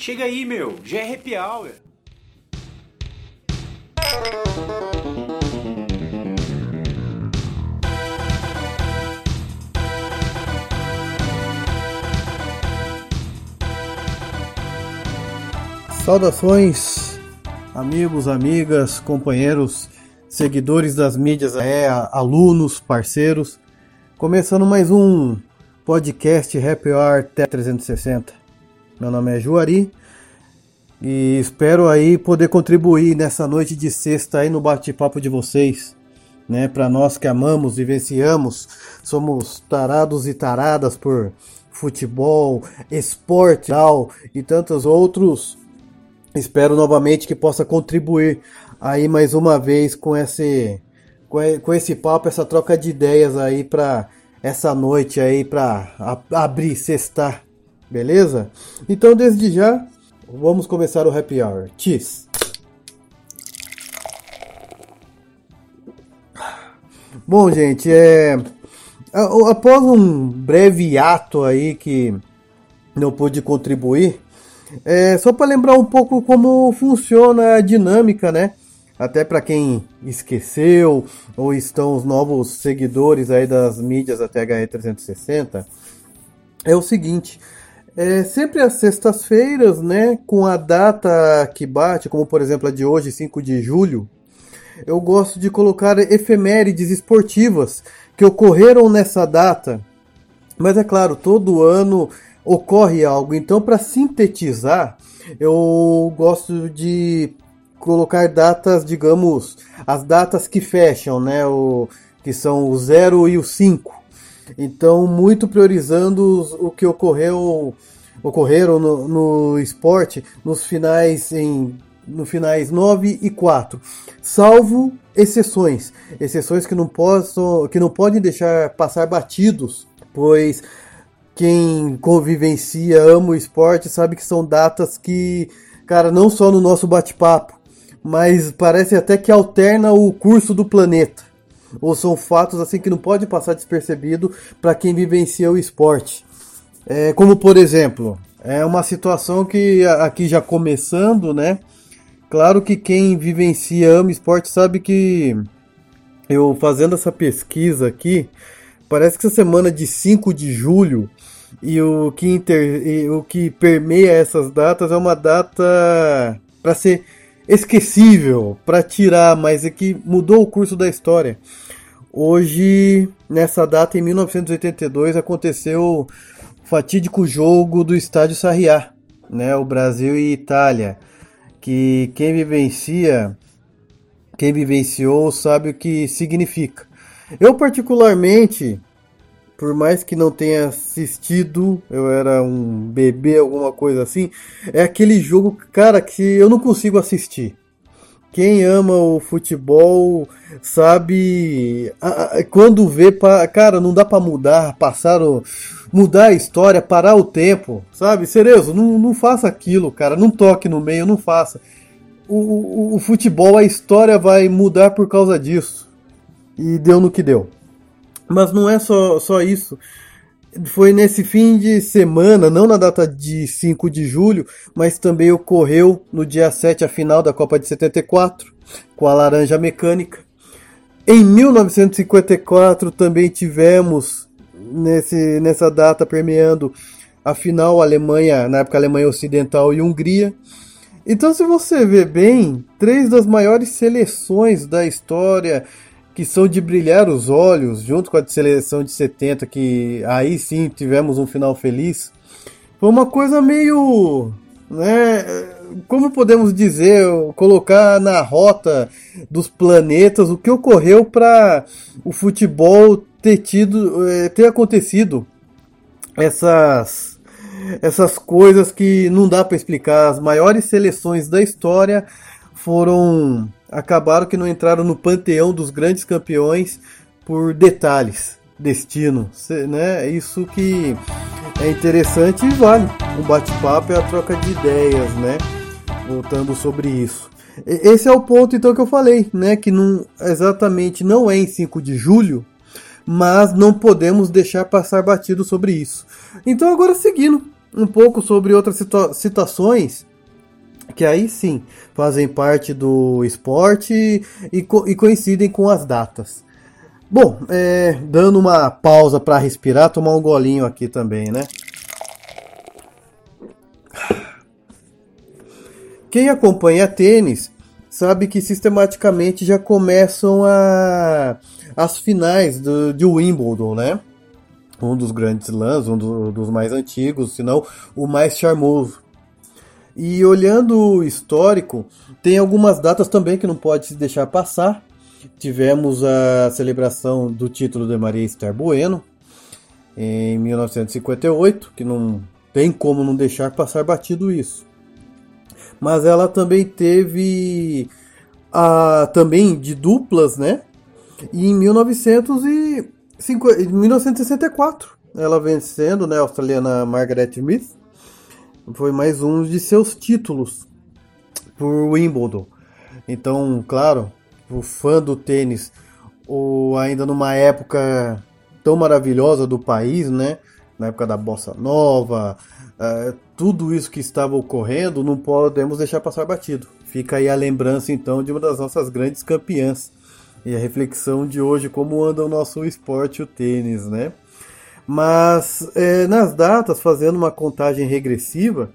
Chega aí, meu, já é happy hour. Saudações, amigos, amigas, companheiros, seguidores das mídias, é, alunos, parceiros. Começando mais um podcast Happy Hour T360. Meu nome é Juari e espero aí poder contribuir nessa noite de sexta aí no bate-papo de vocês. Né, para nós que amamos, vivenciamos, somos tarados e taradas por futebol, esporte e tantos outros Espero novamente que possa contribuir aí mais uma vez com esse com esse papo, essa troca de ideias aí para essa noite aí para abrir, sextar, beleza? Então desde já vamos começar o happy hour. Cheers. Bom, gente, é após um breve ato aí que não pude contribuir, é, só para lembrar um pouco como funciona a dinâmica, né? Até para quem esqueceu ou estão os novos seguidores aí das mídias da THE 360, é o seguinte: é sempre às sextas-feiras, né, com a data que bate, como por exemplo a de hoje, 5 de julho, eu gosto de colocar efemérides esportivas que ocorreram nessa data. Mas é claro, todo ano ocorre algo. Então, para sintetizar, eu gosto de colocar datas, digamos, as datas que fecham, né? O, que são o 0 e o 5. Então, muito priorizando o que ocorreu ocorreram no, no esporte nos finais em no finais 9 e 4, salvo exceções, exceções que não possam que não podem deixar passar batidos, pois quem convivencia, ama o esporte, sabe que são datas que, cara, não só no nosso bate-papo, mas parece até que alterna o curso do planeta. Ou são fatos assim que não pode passar despercebido para quem vivencia o esporte. É, como por exemplo, é uma situação que aqui já começando, né? Claro que quem vivencia, ama esporte sabe que eu fazendo essa pesquisa aqui, parece que essa semana de 5 de julho e o que, inter, e o que permeia essas datas é uma data para ser esquecível, para tirar, mas é que mudou o curso da história. Hoje, nessa data, em 1982, aconteceu o fatídico jogo do Estádio Sarriá, né, o Brasil e Itália, que quem vivencia, quem vivenciou sabe o que significa. Eu particularmente por mais que não tenha assistido, eu era um bebê, alguma coisa assim, é aquele jogo, cara, que eu não consigo assistir. Quem ama o futebol sabe quando vê, cara, não dá para mudar, passar o, mudar a história, parar o tempo, sabe? Cerezo, não, não faça aquilo, cara, não toque no meio, não faça. O, o, o futebol, a história vai mudar por causa disso. E deu no que deu. Mas não é só, só isso. Foi nesse fim de semana, não na data de 5 de julho, mas também ocorreu no dia 7 a final da Copa de 74, com a Laranja Mecânica. Em 1954 também tivemos nesse, nessa data permeando a final Alemanha, na época Alemanha Ocidental e Hungria. Então, se você vê bem, três das maiores seleções da história que são de brilhar os olhos, junto com a seleção de 70, que aí sim tivemos um final feliz, foi uma coisa meio. Né, como podemos dizer, colocar na rota dos planetas o que ocorreu para o futebol ter tido, eh, ter acontecido essas essas coisas que não dá para explicar. As maiores seleções da história foram acabaram que não entraram no panteão dos grandes campeões por detalhes, destino, né? Isso que é interessante e vale. O bate-papo é a troca de ideias, né? Voltando sobre isso. Esse é o ponto então que eu falei, né? Que não exatamente não é em 5 de julho, mas não podemos deixar passar batido sobre isso. Então agora seguindo, um pouco sobre outras situações que aí sim fazem parte do esporte e, co e coincidem com as datas. Bom, é, dando uma pausa para respirar, tomar um golinho aqui também, né? Quem acompanha tênis sabe que sistematicamente já começam a, as finais do, de Wimbledon, né? Um dos grandes lãs, um do, dos mais antigos, se não o mais charmoso. E olhando o histórico, tem algumas datas também que não pode se deixar passar. Tivemos a celebração do título de Maria Esther Bueno em 1958, que não tem como não deixar passar batido isso. Mas ela também teve a também de duplas, né? E em 1964, ela vencendo, né, a australiana Margaret Smith foi mais um de seus títulos por Wimbledon. Então, claro, o fã do tênis, ou ainda numa época tão maravilhosa do país, né? Na época da bossa nova, uh, tudo isso que estava ocorrendo, não podemos deixar passar batido. Fica aí a lembrança então de uma das nossas grandes campeãs e a reflexão de hoje como anda o nosso esporte, o tênis, né? Mas é, nas datas, fazendo uma contagem regressiva,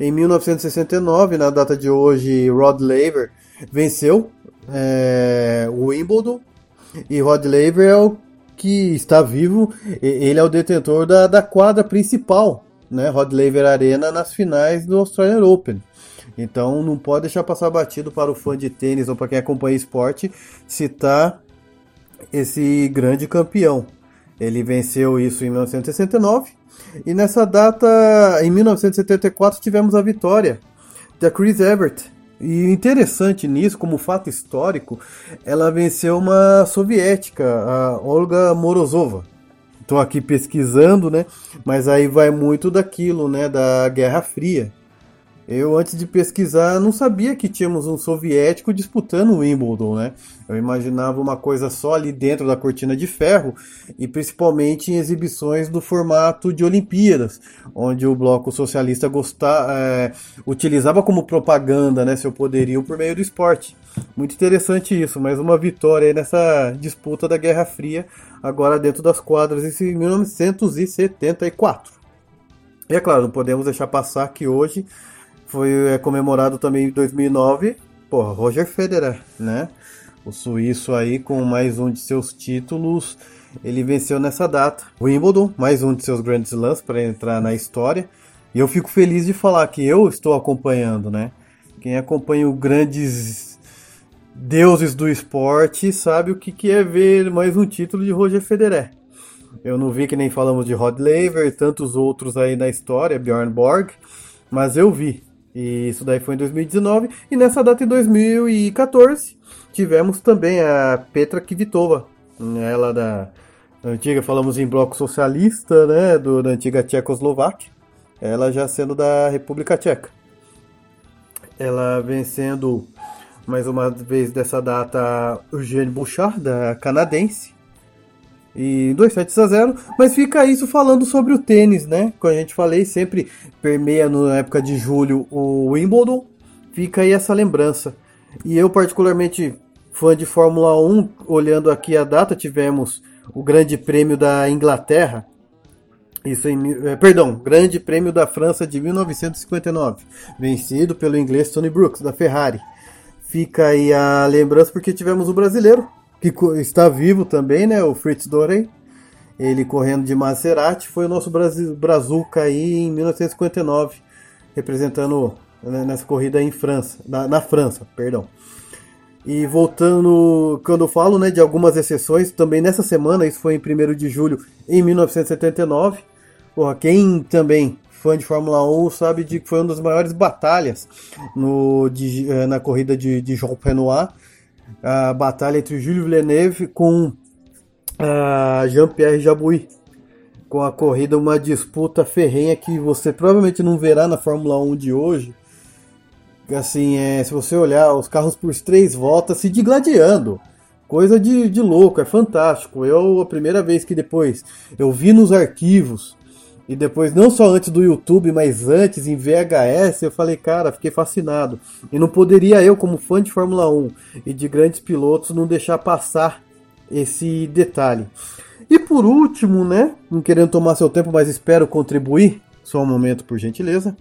em 1969, na data de hoje, Rod Laver venceu é, o Wimbledon e Rod Laver é o que está vivo, ele é o detentor da, da quadra principal, né, Rod Laver Arena, nas finais do Australian Open. Então não pode deixar passar batido para o fã de tênis ou para quem acompanha esporte citar esse grande campeão. Ele venceu isso em 1969 e nessa data, em 1974, tivemos a vitória da Chris Evert. E interessante nisso, como fato histórico, ela venceu uma soviética, a Olga Morozova. Estou aqui pesquisando, né? Mas aí vai muito daquilo, né? Da Guerra Fria. Eu, antes de pesquisar, não sabia que tínhamos um soviético disputando o Wimbledon, né? Eu imaginava uma coisa só ali dentro da cortina de ferro e principalmente em exibições do formato de Olimpíadas, onde o bloco socialista gostava, é, utilizava como propaganda né, seu poderio por meio do esporte. Muito interessante isso, mais uma vitória nessa disputa da Guerra Fria, agora dentro das quadras em 1974. E é claro, não podemos deixar passar que hoje foi é, comemorado também em 2009 por Roger Federer, né? O suíço aí com mais um de seus títulos, ele venceu nessa data. Wimbledon, mais um de seus grandes slams para entrar na história. E eu fico feliz de falar que eu estou acompanhando, né? Quem acompanha os grandes deuses do esporte sabe o que, que é ver mais um título de Roger Federer. Eu não vi que nem falamos de Rod Laver e tantos outros aí na história, Bjorn Borg, mas eu vi. E isso daí foi em 2019. E nessa data, em 2014, tivemos também a Petra Kvitova, ela da antiga, falamos em bloco socialista, né, do, da antiga Tchecoslováquia, ela já sendo da República Tcheca. Ela vencendo mais uma vez dessa data Eugene Bouchard, da canadense, e 2 sets a 0, mas fica isso falando sobre o tênis, né? Como a gente falei, sempre permeia na época de julho o Wimbledon, fica aí essa lembrança. E eu particularmente fã de Fórmula 1, olhando aqui a data, tivemos o Grande Prêmio da Inglaterra, isso em, é, perdão, Grande Prêmio da França de 1959, vencido pelo inglês Tony Brooks da Ferrari. Fica aí a lembrança porque tivemos o brasileiro que está vivo também, né? O Fritz Dorey. Ele correndo de Maserati foi o nosso Brazuca aí em 1959, representando né, nessa corrida em França, na, na, França, perdão. E voltando, quando eu falo né, de algumas exceções, também nessa semana, isso foi em 1 de julho em 1979. Porra, quem também fã de Fórmula 1 sabe de que foi uma das maiores batalhas no, de, eh, na corrida de, de Jean Renoir a batalha entre Júlio Villeneuve com Jean-Pierre Jabouille. Com a corrida, uma disputa ferrenha que você provavelmente não verá na Fórmula 1 de hoje. Assim, é, se você olhar os carros por três voltas se digladiando. Coisa de, de louco, é fantástico. Eu, a primeira vez que depois eu vi nos arquivos E depois, não só antes do YouTube, mas antes em VHS, eu falei, cara, fiquei fascinado. E não poderia eu, como fã de Fórmula 1 e de grandes pilotos, não deixar passar esse detalhe. E por último, né, não querendo tomar seu tempo, mas espero contribuir, só um momento por gentileza.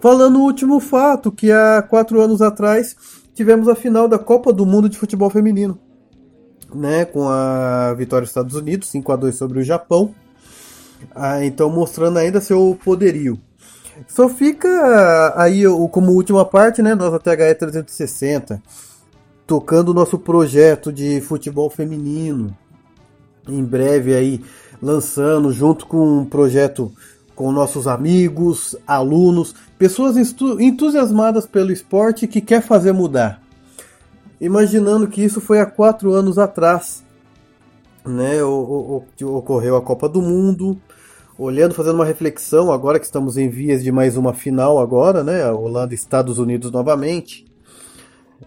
Falando o último fato, que há quatro anos atrás tivemos a final da Copa do Mundo de Futebol Feminino né, com a vitória dos Estados Unidos, 5 a 2 sobre o Japão. Ah, então mostrando ainda seu poderio. Só fica aí como última parte, né, nossa THE 360, tocando o nosso projeto de futebol feminino. Em breve aí lançando junto com um projeto com nossos amigos, alunos, pessoas entusiasmadas pelo esporte que quer fazer mudar imaginando que isso foi há quatro anos atrás, né? O, o, ocorreu a Copa do Mundo, olhando, fazendo uma reflexão, agora que estamos em vias de mais uma final agora, né? Holanda e Estados Unidos novamente.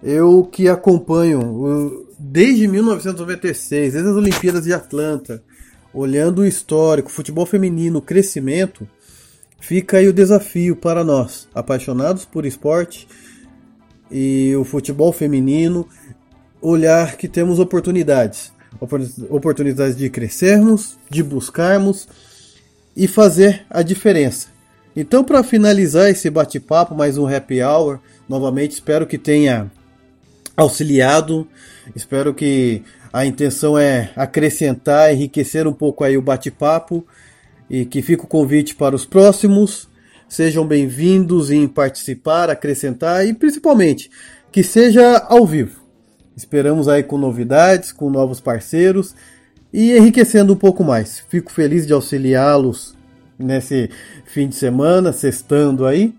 Eu que acompanho desde 1996, desde as Olimpíadas de Atlanta, olhando o histórico, futebol feminino, crescimento, fica aí o desafio para nós, apaixonados por esporte e o futebol feminino, olhar que temos oportunidades. Oportunidades de crescermos, de buscarmos e fazer a diferença. Então, para finalizar esse bate-papo, mais um happy hour, novamente espero que tenha auxiliado, espero que a intenção é acrescentar, enriquecer um pouco aí o bate-papo e que fique o convite para os próximos. Sejam bem-vindos em participar, acrescentar e principalmente que seja ao vivo. Esperamos aí com novidades, com novos parceiros e enriquecendo um pouco mais. Fico feliz de auxiliá-los nesse fim de semana, sextando aí.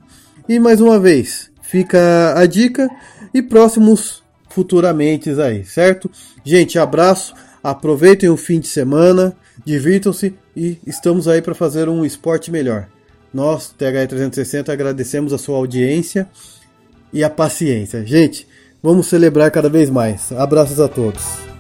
E mais uma vez, fica a dica e próximos futuramente aí, certo? Gente, abraço, aproveitem o fim de semana, divirtam-se e estamos aí para fazer um esporte melhor. Nós, TH360, agradecemos a sua audiência e a paciência. Gente, vamos celebrar cada vez mais. Abraços a todos.